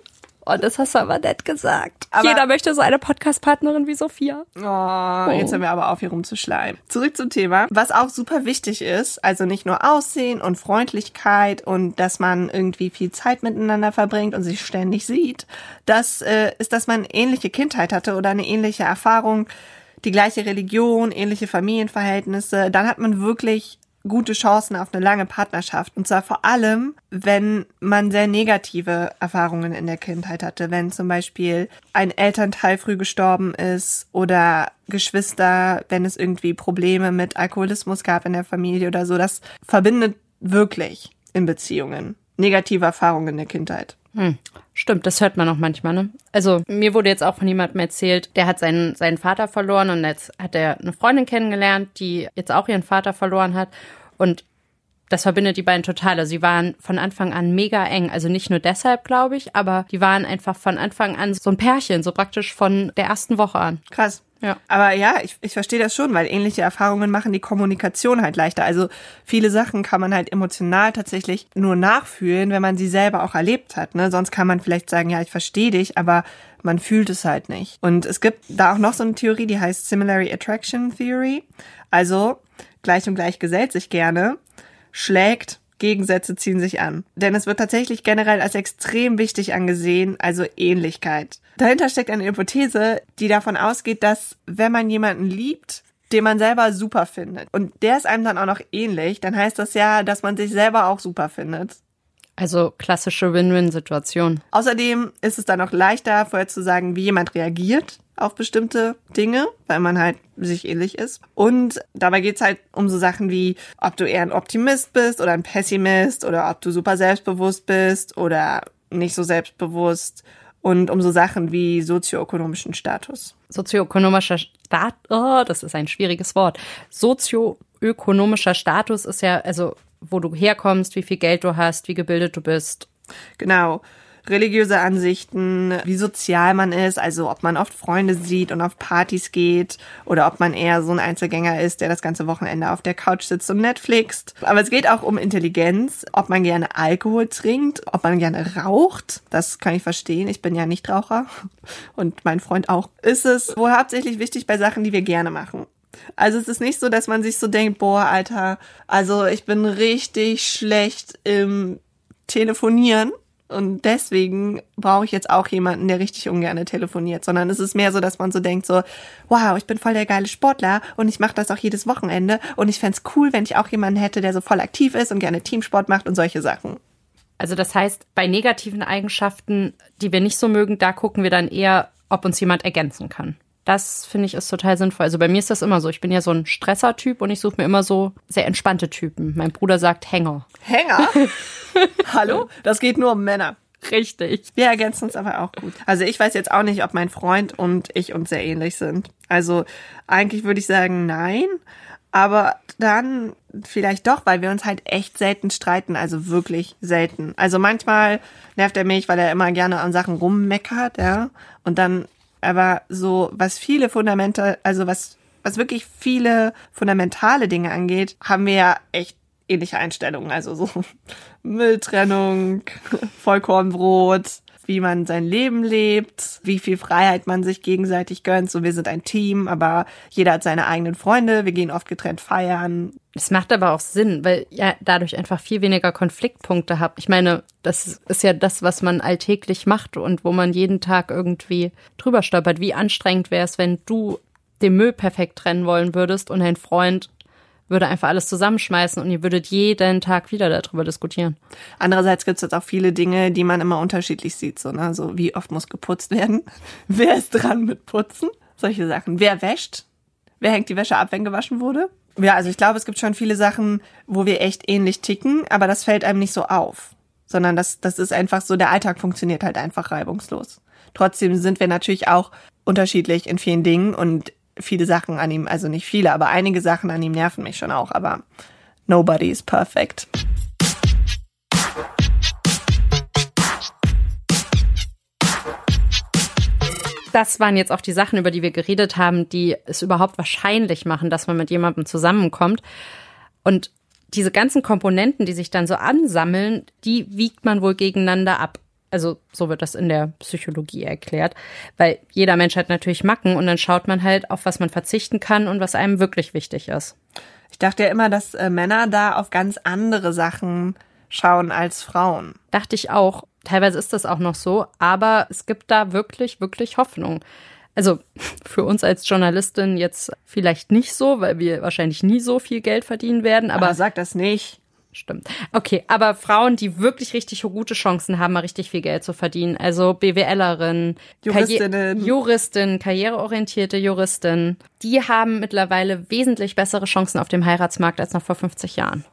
Oh, das hast du aber nett gesagt. Aber- Jeder möchte so eine Podcast-Partnerin wie Sophia. Oh, jetzt haben wir aber auf, hier rumzuschleimen. Zurück zum Thema. Was auch super wichtig ist, also nicht nur Aussehen und Freundlichkeit und dass man irgendwie viel Zeit miteinander verbringt und sich ständig sieht, das äh, ist, dass man ähnliche Kindheit hatte oder eine ähnliche Erfahrung, die gleiche Religion, ähnliche Familienverhältnisse. Dann hat man wirklich gute Chancen auf eine lange Partnerschaft. Und zwar vor allem, wenn man sehr negative Erfahrungen in der Kindheit hatte. Wenn zum Beispiel ein Elternteil früh gestorben ist oder Geschwister, wenn es irgendwie Probleme mit Alkoholismus gab in der Familie oder so. Das verbindet wirklich in Beziehungen. Negative Erfahrungen in der Kindheit. Hm. Stimmt, das hört man auch manchmal, ne? Also, mir wurde jetzt auch von jemandem erzählt, der hat seinen, seinen Vater verloren und jetzt hat er eine Freundin kennengelernt, die jetzt auch ihren Vater verloren hat. Und das verbindet die beiden total. Also, sie waren von Anfang an mega eng. Also nicht nur deshalb, glaube ich, aber die waren einfach von Anfang an so ein Pärchen, so praktisch von der ersten Woche an. Krass. Ja. Aber ja, ich, ich verstehe das schon, weil ähnliche Erfahrungen machen die Kommunikation halt leichter. Also viele Sachen kann man halt emotional tatsächlich nur nachfühlen, wenn man sie selber auch erlebt hat. Ne? Sonst kann man vielleicht sagen, ja, ich verstehe dich, aber man fühlt es halt nicht. Und es gibt da auch noch so eine Theorie, die heißt Similarity Attraction Theory. Also gleich und gleich gesellt sich gerne, schlägt Gegensätze ziehen sich an. Denn es wird tatsächlich generell als extrem wichtig angesehen, also Ähnlichkeit. Dahinter steckt eine Hypothese, die davon ausgeht, dass wenn man jemanden liebt, den man selber super findet und der ist einem dann auch noch ähnlich, dann heißt das ja, dass man sich selber auch super findet. Also klassische Win-Win-Situation. Außerdem ist es dann auch leichter, vorher zu sagen, wie jemand reagiert auf bestimmte Dinge, weil man halt sich ähnlich ist. Und dabei geht's halt um so Sachen wie, ob du eher ein Optimist bist oder ein Pessimist oder ob du super selbstbewusst bist oder nicht so selbstbewusst und um so Sachen wie sozioökonomischen Status. Sozioökonomischer Stat, oh, das ist ein schwieriges Wort. Sozioökonomischer Status ist ja, also, wo du herkommst, wie viel Geld du hast, wie gebildet du bist. Genau. Religiöse Ansichten, wie sozial man ist, also ob man oft Freunde sieht und auf Partys geht oder ob man eher so ein Einzelgänger ist, der das ganze Wochenende auf der Couch sitzt und Netflixt. Aber es geht auch um Intelligenz, ob man gerne Alkohol trinkt, ob man gerne raucht. Das kann ich verstehen. Ich bin ja nicht Raucher und mein Freund auch. Ist es wohl hauptsächlich wichtig bei Sachen, die wir gerne machen. Also es ist nicht so, dass man sich so denkt, boah, Alter, also ich bin richtig schlecht im Telefonieren und deswegen brauche ich jetzt auch jemanden, der richtig ungern telefoniert, sondern es ist mehr so, dass man so denkt, so, wow, ich bin voll der geile Sportler und ich mache das auch jedes Wochenende und ich fänd's cool, wenn ich auch jemanden hätte, der so voll aktiv ist und gerne Teamsport macht und solche Sachen. Also das heißt, bei negativen Eigenschaften, die wir nicht so mögen, da gucken wir dann eher, ob uns jemand ergänzen kann. Das finde ich ist total sinnvoll. Also bei mir ist das immer so. Ich bin ja so ein Stresser-Typ und ich suche mir immer so sehr entspannte Typen. Mein Bruder sagt Hänger. Hänger? Hallo? Das geht nur um Männer. Richtig. Wir ergänzen uns aber auch gut. Also ich weiß jetzt auch nicht, ob mein Freund und ich uns sehr ähnlich sind. Also eigentlich würde ich sagen, nein. Aber dann vielleicht doch, weil wir uns halt echt selten streiten, also wirklich selten. Also manchmal nervt er mich, weil er immer gerne an Sachen rummeckert, ja. Und dann aber so, was viele Fundamente, also was, was wirklich viele fundamentale Dinge angeht, haben wir ja echt ähnliche Einstellungen. Also so Mülltrennung, Vollkornbrot, wie man sein Leben lebt, wie viel Freiheit man sich gegenseitig gönnt. So, wir sind ein Team, aber jeder hat seine eigenen Freunde. Wir gehen oft getrennt feiern. Es macht aber auch Sinn, weil ihr dadurch einfach viel weniger Konfliktpunkte habt. Ich meine, das ist ja das, was man alltäglich macht und wo man jeden Tag irgendwie drüber stolpert. Wie anstrengend wäre es, wenn du den Müll perfekt trennen wollen würdest und dein Freund würde einfach alles zusammenschmeißen und ihr würdet jeden Tag wieder darüber diskutieren. Andererseits gibt es jetzt auch viele Dinge, die man immer unterschiedlich sieht. So, ne? so wie oft muss geputzt werden? Wer ist dran mit Putzen? Solche Sachen. Wer wäscht? Wer hängt die Wäsche ab, wenn gewaschen wurde? Ja, also ich glaube, es gibt schon viele Sachen, wo wir echt ähnlich ticken, aber das fällt einem nicht so auf. Sondern das, das ist einfach so, der Alltag funktioniert halt einfach reibungslos. Trotzdem sind wir natürlich auch unterschiedlich in vielen Dingen und viele Sachen an ihm, also nicht viele, aber einige Sachen an ihm nerven mich schon auch, aber nobody is perfect. das waren jetzt auch die Sachen, über die wir geredet haben, die es überhaupt wahrscheinlich machen, dass man mit jemandem zusammenkommt. Und diese ganzen Komponenten, die sich dann so ansammeln, die wiegt man wohl gegeneinander ab. Also so wird das in der Psychologie erklärt, weil jeder Mensch hat natürlich Macken und dann schaut man halt, auf was man verzichten kann und was einem wirklich wichtig ist. Ich dachte ja immer, dass äh, Männer da auf ganz andere Sachen schauen als Frauen. Dachte ich auch. Teilweise ist das auch noch so, aber es gibt da wirklich, wirklich Hoffnung. Also für uns als Journalistin jetzt vielleicht nicht so, weil wir wahrscheinlich nie so viel Geld verdienen werden, aber Aber sag das nicht. Stimmt. Okay, aber Frauen, die wirklich richtig gute Chancen haben, mal richtig viel Geld zu verdienen. Also BWLerin, Juristinnen. Karri- Juristin, karriereorientierte Juristin, die haben mittlerweile wesentlich bessere Chancen auf dem Heiratsmarkt als noch vor 50 Jahren.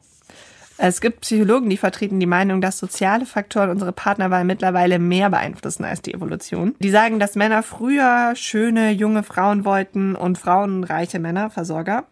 Es gibt Psychologen, die vertreten die Meinung, dass soziale Faktoren unsere Partnerwahl mittlerweile mehr beeinflussen als die Evolution. Die sagen, dass Männer früher schöne, junge Frauen wollten und Frauen reiche Männer, Versorger.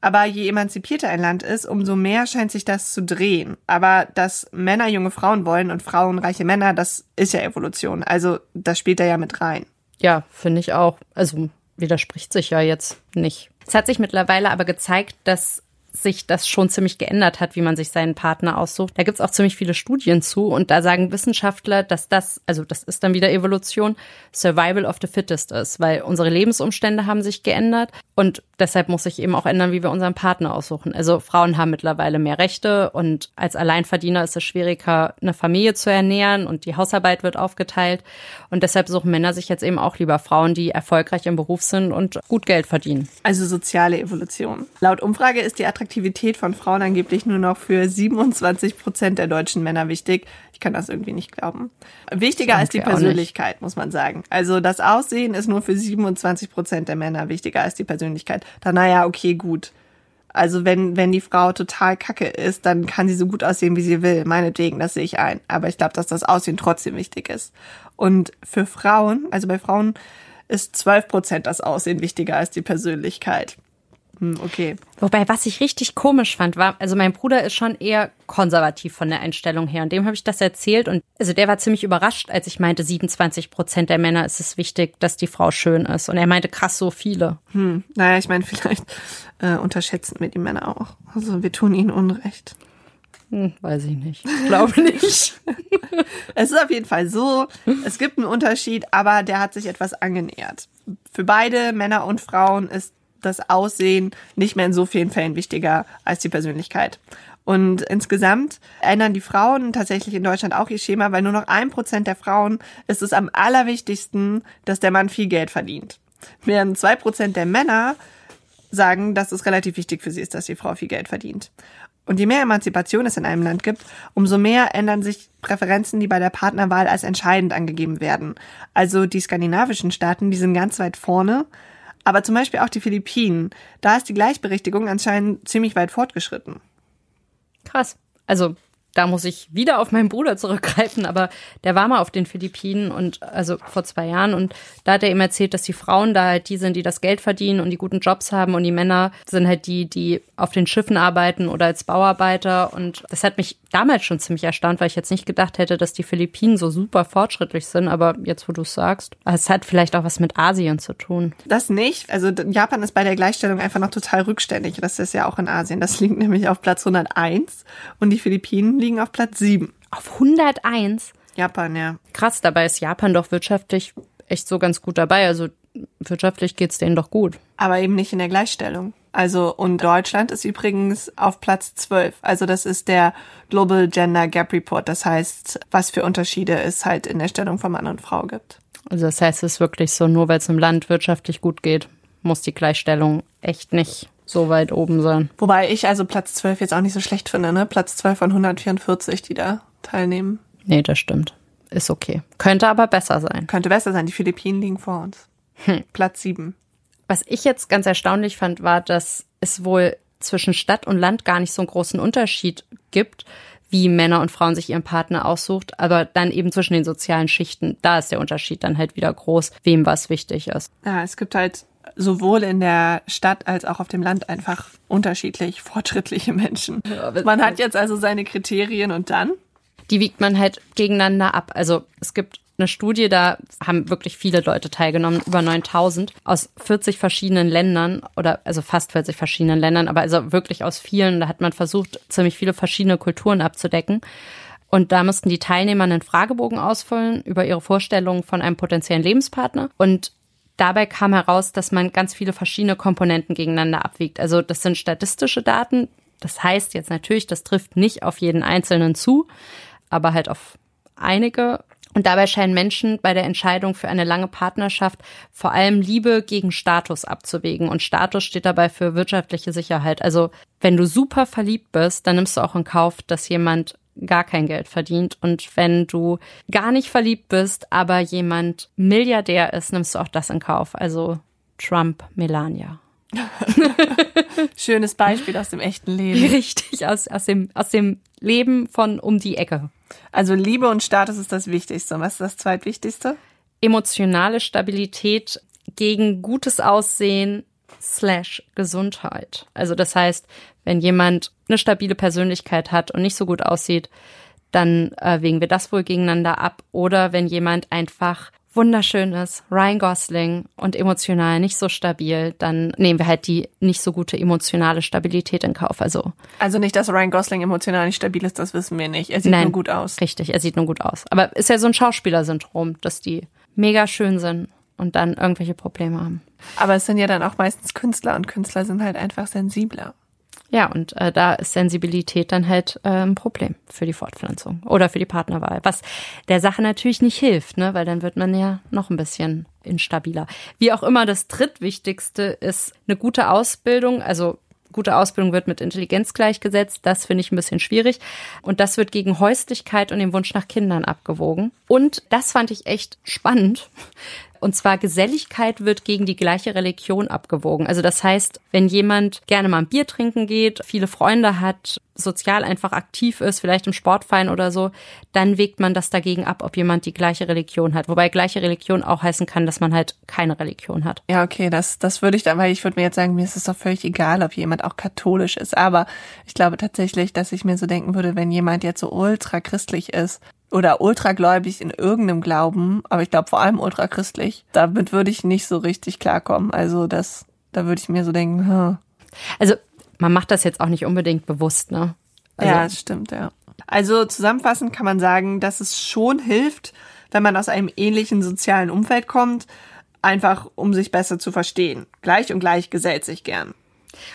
Aber je emanzipierter ein Land ist, umso mehr scheint sich das zu drehen. Aber dass Männer junge Frauen wollen und Frauen reiche Männer, das ist ja Evolution. Also das spielt da ja mit rein. Ja, finde ich auch. Also widerspricht sich ja jetzt nicht. Es hat sich mittlerweile aber gezeigt, dass sich das schon ziemlich geändert hat, wie man sich seinen Partner aussucht. Da gibt's auch ziemlich viele Studien zu und da sagen Wissenschaftler, dass das, also das ist dann wieder Evolution, Survival of the Fittest ist, weil unsere Lebensumstände haben sich geändert und deshalb muss sich eben auch ändern, wie wir unseren Partner aussuchen. Also Frauen haben mittlerweile mehr Rechte und als Alleinverdiener ist es schwieriger, eine Familie zu ernähren und die Hausarbeit wird aufgeteilt und deshalb suchen Männer sich jetzt eben auch lieber Frauen, die erfolgreich im Beruf sind und gut Geld verdienen. Also soziale Evolution. Laut Umfrage ist die Attraktivität von Frauen angeblich nur noch für 27 Prozent der deutschen Männer wichtig. Ich kann das irgendwie nicht glauben. Wichtiger als die. Persönlichkeit, muss man sagen. Also das Aussehen ist nur für 27 Prozent der Männer wichtiger als die Persönlichkeit. Dann naja, okay, gut. Also wenn, wenn die Frau total kacke ist, dann kann sie so gut aussehen, wie sie will. Meinetwegen, das sehe ich ein. Aber ich glaube, dass das Aussehen trotzdem wichtig ist. Und für Frauen, also bei Frauen ist 12 Prozent das Aussehen wichtiger als die Persönlichkeit. Hm, okay. Wobei, was ich richtig komisch fand, war, also mein Bruder ist schon eher konservativ von der Einstellung her und dem habe ich das erzählt und also der war ziemlich überrascht, als ich meinte, 27 Prozent der Männer ist es wichtig, dass die Frau schön ist und er meinte, krass, so viele. Hm, naja, ich meine, vielleicht äh, unterschätzen wir die Männer auch. Also wir tun ihnen Unrecht. Hm, weiß ich nicht. Ich glaube nicht. Es ist auf jeden Fall so, es gibt einen Unterschied, aber der hat sich etwas angenähert. Für beide Männer und Frauen ist das Aussehen nicht mehr in so vielen Fällen wichtiger als die Persönlichkeit. Und insgesamt ändern die Frauen tatsächlich in Deutschland auch ihr Schema, weil nur noch ein Prozent der Frauen ist es am allerwichtigsten, dass der Mann viel Geld verdient. Während zwei Prozent der Männer sagen, dass es relativ wichtig für sie ist, dass die Frau viel Geld verdient. Und je mehr Emanzipation es in einem Land gibt, umso mehr ändern sich Präferenzen, die bei der Partnerwahl als entscheidend angegeben werden. Also die skandinavischen Staaten, die sind ganz weit vorne, aber zum Beispiel auch die Philippinen. Da ist die Gleichberechtigung anscheinend ziemlich weit fortgeschritten. Krass. Also da muss ich wieder auf meinen Bruder zurückgreifen, aber der war mal auf den Philippinen und also vor zwei Jahren und da hat er ihm erzählt, dass die Frauen da halt die sind, die das Geld verdienen und die guten Jobs haben und die Männer sind halt die, die auf den Schiffen arbeiten oder als Bauarbeiter und das hat mich damals schon ziemlich erstaunt, weil ich jetzt nicht gedacht hätte, dass die Philippinen so super fortschrittlich sind, aber jetzt, wo du es sagst, es hat vielleicht auch was mit Asien zu tun. Das nicht. Also Japan ist bei der Gleichstellung einfach noch total rückständig. Das ist ja auch in Asien. Das liegt nämlich auf Platz 101 und die Philippinen liegen auf Platz 7. Auf 101? Japan, ja. Krass, dabei ist Japan doch wirtschaftlich echt so ganz gut dabei. Also wirtschaftlich geht's denen doch gut. aber eben nicht in der Gleichstellung. Also, und Deutschland ist übrigens auf Platz 12. Also, das ist der Global Gender Gap Report. Das heißt, was für Unterschiede es halt in der Stellung von Mann und Frau gibt. Also das heißt, es ist wirklich so, nur weil es im Land wirtschaftlich gut geht, muss die Gleichstellung echt nicht so weit oben sein. Wobei ich also Platz 12 jetzt auch nicht so schlecht finde, ne? Platz 12 von 144, die da teilnehmen. Nee, das stimmt. Ist okay. Könnte aber besser sein. Könnte besser sein. Die Philippinen liegen vor uns. Platz 7. Was ich jetzt ganz erstaunlich fand, war, dass es wohl zwischen Stadt und Land gar nicht so einen großen Unterschied gibt, wie Männer und Frauen sich ihren Partner aussucht, aber dann eben zwischen den sozialen Schichten, da ist der Unterschied dann halt wieder groß, wem was wichtig ist. Ja, es gibt halt sowohl in der Stadt als auch auf dem Land einfach unterschiedlich fortschrittliche Menschen. Man hat jetzt also seine Kriterien und dann? Die wiegt man halt gegeneinander ab. Also es gibt eine Studie, da haben wirklich viele Leute teilgenommen, über 9000 aus 40 verschiedenen Ländern oder also fast 40 verschiedenen Ländern, aber also wirklich aus vielen. Da hat man versucht, ziemlich viele verschiedene Kulturen abzudecken. Und da mussten die Teilnehmer einen Fragebogen ausfüllen über ihre Vorstellungen von einem potenziellen Lebenspartner. Und dabei kam heraus, dass man ganz viele verschiedene Komponenten gegeneinander abwiegt. Also das sind statistische Daten. Das heißt jetzt natürlich, das trifft nicht auf jeden Einzelnen zu, aber halt auf einige. Und dabei scheinen Menschen bei der Entscheidung für eine lange Partnerschaft vor allem Liebe gegen Status abzuwägen. Und Status steht dabei für wirtschaftliche Sicherheit. Also wenn du super verliebt bist, dann nimmst du auch in Kauf, dass jemand gar kein Geld verdient. Und wenn du gar nicht verliebt bist, aber jemand Milliardär ist, nimmst du auch das in Kauf. Also Trump, Melania. Schönes Beispiel aus dem echten Leben. Richtig, aus, aus, dem, aus dem Leben von um die Ecke. Also Liebe und Status ist das Wichtigste. Und was ist das Zweitwichtigste? Emotionale Stabilität gegen gutes Aussehen slash Gesundheit. Also das heißt, wenn jemand eine stabile Persönlichkeit hat und nicht so gut aussieht, dann äh, wägen wir das wohl gegeneinander ab. Oder wenn jemand einfach wunderschön ist, Ryan Gosling und emotional nicht so stabil, dann nehmen wir halt die nicht so gute emotionale Stabilität in Kauf. Also Also nicht, dass Ryan Gosling emotional nicht stabil ist, das wissen wir nicht. Er sieht Nein. nur gut aus. richtig, er sieht nur gut aus. Aber ist ja so ein Schauspielersyndrom, dass die mega schön sind und dann irgendwelche Probleme haben. Aber es sind ja dann auch meistens Künstler und Künstler sind halt einfach sensibler. Ja, und äh, da ist Sensibilität dann halt äh, ein Problem für die Fortpflanzung oder für die Partnerwahl, was der Sache natürlich nicht hilft, ne, weil dann wird man ja noch ein bisschen instabiler. Wie auch immer, das drittwichtigste ist eine gute Ausbildung, also gute Ausbildung wird mit Intelligenz gleichgesetzt, das finde ich ein bisschen schwierig und das wird gegen Häuslichkeit und den Wunsch nach Kindern abgewogen und das fand ich echt spannend. Und zwar Geselligkeit wird gegen die gleiche Religion abgewogen. Also das heißt, wenn jemand gerne mal ein Bier trinken geht, viele Freunde hat, sozial einfach aktiv ist, vielleicht im Sportverein oder so, dann wägt man das dagegen ab, ob jemand die gleiche Religion hat. Wobei gleiche Religion auch heißen kann, dass man halt keine Religion hat. Ja, okay, das, das würde ich dann, weil ich würde mir jetzt sagen, mir ist es doch völlig egal, ob jemand auch katholisch ist. Aber ich glaube tatsächlich, dass ich mir so denken würde, wenn jemand jetzt so ultra christlich ist oder ultragläubig in irgendeinem Glauben, aber ich glaube vor allem ultrachristlich, damit würde ich nicht so richtig klarkommen. Also das, da würde ich mir so denken, hm. Also man macht das jetzt auch nicht unbedingt bewusst, ne? Also, ja, das stimmt, ja. Also zusammenfassend kann man sagen, dass es schon hilft, wenn man aus einem ähnlichen sozialen Umfeld kommt, einfach um sich besser zu verstehen. Gleich und gleich gesellt sich gern.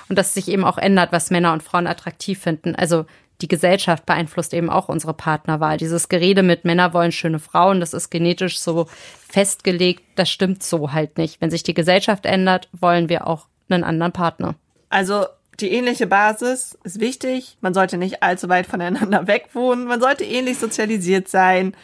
Und dass sich eben auch ändert, was Männer und Frauen attraktiv finden. Also die Gesellschaft beeinflusst eben auch unsere Partnerwahl. Dieses Gerede mit Männer wollen schöne Frauen, das ist genetisch so festgelegt, das stimmt so halt nicht. Wenn sich die Gesellschaft ändert, wollen wir auch einen anderen Partner. Also die ähnliche Basis ist wichtig. Man sollte nicht allzu weit voneinander weg wohnen. Man sollte ähnlich sozialisiert sein.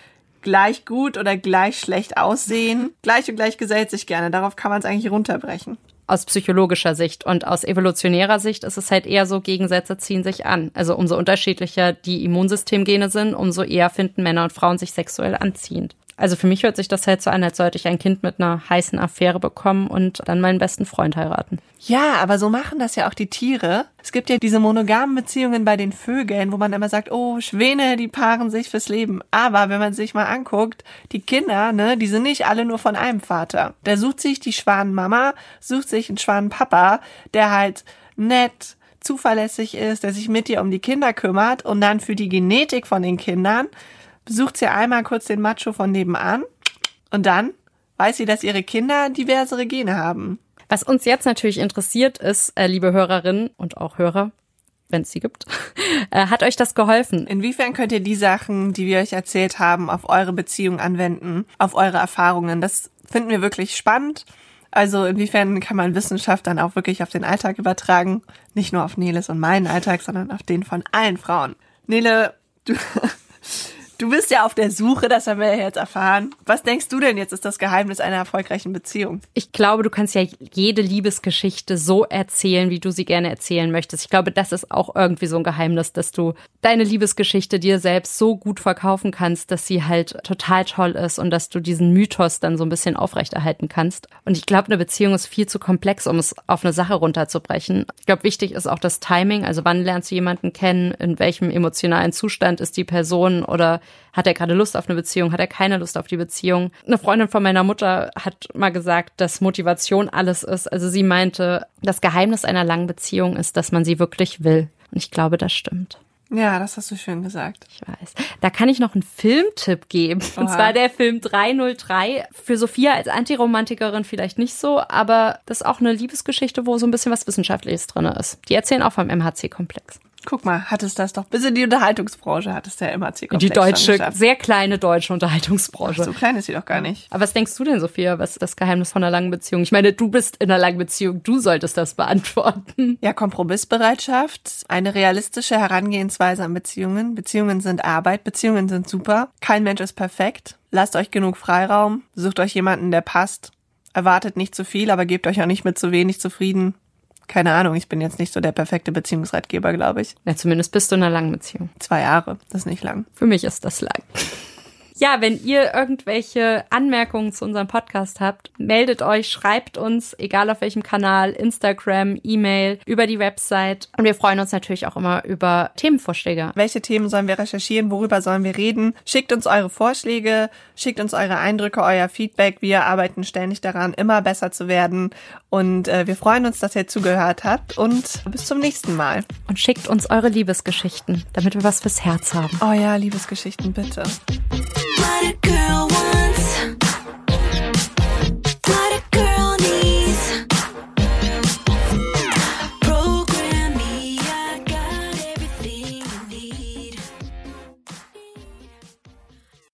Gleich gut oder gleich schlecht aussehen. Gleich und gleich gesellt sich gerne. Darauf kann man es eigentlich runterbrechen. Aus psychologischer Sicht und aus evolutionärer Sicht ist es halt eher so, Gegensätze ziehen sich an. Also umso unterschiedlicher die Immunsystemgene sind, umso eher finden Männer und Frauen sich sexuell anziehend. Also für mich hört sich das halt so an, als sollte ich ein Kind mit einer heißen Affäre bekommen und dann meinen besten Freund heiraten. Ja, aber so machen das ja auch die Tiere. Es gibt ja diese monogamen Beziehungen bei den Vögeln, wo man immer sagt, oh, Schwäne, die paaren sich fürs Leben. Aber wenn man sich mal anguckt, die Kinder, ne, die sind nicht alle nur von einem Vater. Der sucht sich die Schwanenmama, sucht sich einen Schwanenpapa, der halt nett, zuverlässig ist, der sich mit dir um die Kinder kümmert und dann für die Genetik von den Kindern besucht sie einmal kurz den Macho von nebenan und dann weiß sie, dass ihre Kinder diversere Gene haben. Was uns jetzt natürlich interessiert ist, äh, liebe Hörerinnen und auch Hörer, wenn es sie gibt, äh, hat euch das geholfen? Inwiefern könnt ihr die Sachen, die wir euch erzählt haben, auf eure Beziehung anwenden, auf eure Erfahrungen? Das finden wir wirklich spannend. Also inwiefern kann man Wissenschaft dann auch wirklich auf den Alltag übertragen? Nicht nur auf Neles und meinen Alltag, sondern auf den von allen Frauen. Nele, du, du bist ja auf der Suche, das haben wir ja jetzt erfahren. Was denkst du denn jetzt ist das Geheimnis einer erfolgreichen Beziehung? Ich glaube, du kannst ja jede Liebesgeschichte so erzählen, wie du sie gerne erzählen möchtest. Ich glaube, das ist auch irgendwie so ein Geheimnis, dass du deine Liebesgeschichte dir selbst so gut verkaufen kannst, dass sie halt total toll ist und dass du diesen Mythos dann so ein bisschen aufrechterhalten kannst. Und ich glaube, eine Beziehung ist viel zu komplex, um es auf eine Sache runterzubrechen. Ich glaube, wichtig ist auch das Timing. Also wann lernst du jemanden kennen? In welchem emotionalen Zustand ist die Person? Oder hat er gerade Lust auf eine Beziehung, hat er keine Lust auf die Beziehung. Eine Freundin von meiner Mutter hat mal gesagt, dass Motivation alles ist. Also sie meinte, das Geheimnis einer langen Beziehung ist, dass man sie wirklich will. Und ich glaube, das stimmt. Ja, das hast du schön gesagt. Ich weiß. Da kann ich noch einen Filmtipp geben. Und Oha. zwar der Film 303. Für Sophia als Antiromantikerin vielleicht nicht so, aber das ist auch eine Liebesgeschichte, wo so ein bisschen was Wissenschaftliches drin ist. Die erzählen auch vom MHC-Komplex. Guck mal, hattest das doch bis in die Unterhaltungsbranche, hattest du ja immer c Die deutsche, sehr kleine deutsche Unterhaltungsbranche. So klein ist sie doch gar nicht. Aber was denkst du denn, Sophia, was ist das Geheimnis von einer langen Beziehung? Ich meine, du bist in einer langen Beziehung, du solltest das beantworten. Ja, Kompromissbereitschaft, eine realistische Herangehensweise an Beziehungen. Beziehungen sind Arbeit, Beziehungen sind super. Kein Mensch ist perfekt. Lasst euch genug Freiraum, sucht euch jemanden, der passt. Erwartet nicht zu viel, aber gebt euch auch nicht mit zu wenig zufrieden. Keine Ahnung, ich bin jetzt nicht so der perfekte Beziehungsratgeber, glaube ich. Ja, zumindest bist du in einer langen Beziehung. Zwei Jahre, das ist nicht lang. Für mich ist das lang. Ja, wenn ihr irgendwelche Anmerkungen zu unserem Podcast habt, meldet euch, schreibt uns, egal auf welchem Kanal, Instagram, E-Mail, über die Website. Und wir freuen uns natürlich auch immer über Themenvorschläge. Welche Themen sollen wir recherchieren? Worüber sollen wir reden? Schickt uns eure Vorschläge, schickt uns eure Eindrücke, euer Feedback. Wir arbeiten ständig daran, immer besser zu werden. Und äh, wir freuen uns, dass ihr zugehört habt. Und bis zum nächsten Mal. Und schickt uns eure Liebesgeschichten, damit wir was fürs Herz haben. Oh ja, Liebesgeschichten, bitte. What a girl.